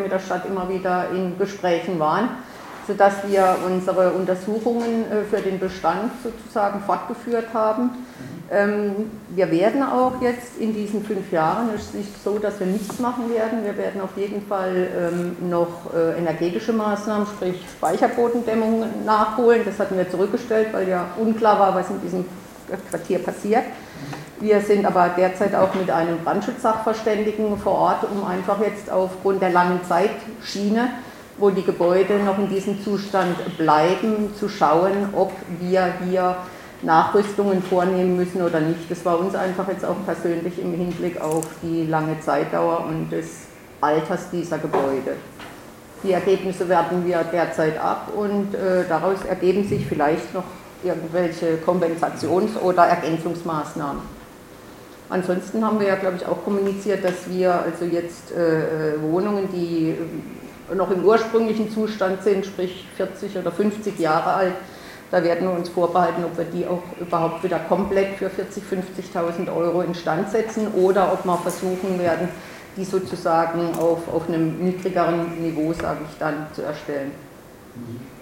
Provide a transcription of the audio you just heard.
mit der Stadt immer wieder in Gesprächen waren, sodass wir unsere Untersuchungen äh, für den Bestand sozusagen fortgeführt haben. Ähm, wir werden auch jetzt in diesen fünf Jahren, es ist nicht so, dass wir nichts machen werden, wir werden auf jeden Fall ähm, noch äh, energetische Maßnahmen, sprich Speicherbodendämmung nachholen. Das hatten wir zurückgestellt, weil ja unklar war, was in diesem Quartier passiert. Wir sind aber derzeit auch mit einem Brandschutzsachverständigen vor Ort, um einfach jetzt aufgrund der langen Zeitschiene, wo die Gebäude noch in diesem Zustand bleiben, zu schauen, ob wir hier Nachrüstungen vornehmen müssen oder nicht. Das war uns einfach jetzt auch persönlich im Hinblick auf die lange Zeitdauer und des Alters dieser Gebäude. Die Ergebnisse werten wir derzeit ab und äh, daraus ergeben sich vielleicht noch irgendwelche Kompensations- oder Ergänzungsmaßnahmen. Ansonsten haben wir ja, glaube ich, auch kommuniziert, dass wir also jetzt äh, äh Wohnungen, die äh, noch im ursprünglichen Zustand sind, sprich 40 oder 50 Jahre alt, da werden wir uns vorbehalten, ob wir die auch überhaupt wieder komplett für 40.000, 50.000 Euro instand setzen oder ob wir versuchen werden, die sozusagen auf, auf einem niedrigeren Niveau, sage ich dann, zu erstellen. Mhm.